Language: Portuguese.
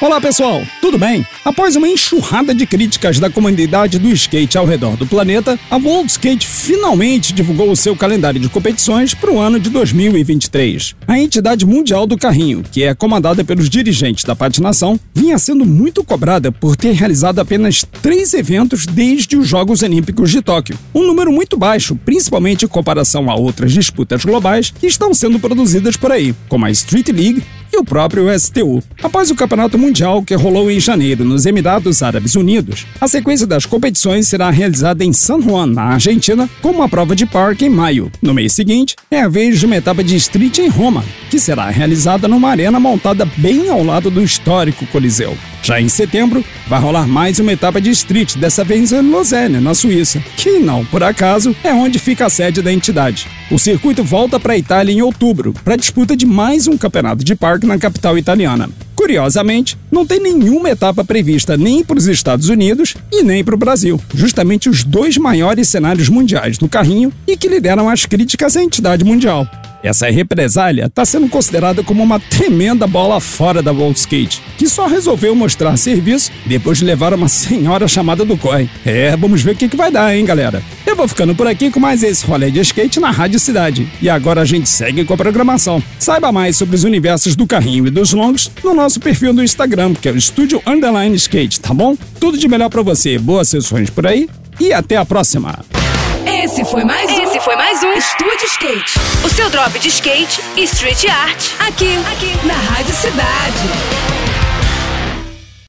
Olá pessoal, tudo bem? Após uma enxurrada de críticas da comunidade do skate ao redor do planeta, a World Skate finalmente divulgou o seu calendário de competições para o ano de 2023. A entidade mundial do carrinho, que é comandada pelos dirigentes da patinação, vinha sendo muito cobrada por ter realizado apenas três eventos desde os Jogos Olímpicos de Tóquio, um número muito baixo, principalmente em comparação a outras disputas globais que estão sendo produzidas por aí, como a Street League o próprio STU. Após o Campeonato Mundial que rolou em janeiro nos Emirados Árabes Unidos, a sequência das competições será realizada em San Juan, na Argentina, com uma prova de parque em maio. No mês seguinte, é a vez de uma etapa de street em Roma, que será realizada numa arena montada bem ao lado do histórico Coliseu. Já em setembro, vai rolar mais uma etapa de street, dessa vez em Lausanne, na Suíça, que não por acaso é onde fica a sede da entidade. O circuito volta para a Itália em outubro, para a disputa de mais um campeonato de parque na capital italiana. Curiosamente, não tem nenhuma etapa prevista nem para os Estados Unidos e nem para o Brasil, justamente os dois maiores cenários mundiais do carrinho e que lideram as críticas à entidade mundial. Essa represália está sendo considerada como uma tremenda bola fora da World Skate, que só resolveu mostrar serviço depois de levar uma senhora chamada do COI. É, vamos ver o que, que vai dar, hein, galera? Eu vou ficando por aqui com mais esse rolê de skate na Rádio Cidade. E agora a gente segue com a programação. Saiba mais sobre os universos do carrinho e dos longos no nosso perfil do Instagram, que é o Estúdio Underline Skate, tá bom? Tudo de melhor para você, boas sessões por aí e até a próxima! Esse foi mais um. Esse foi mais um Estúdio Skate. O seu drop de skate e street art. Aqui,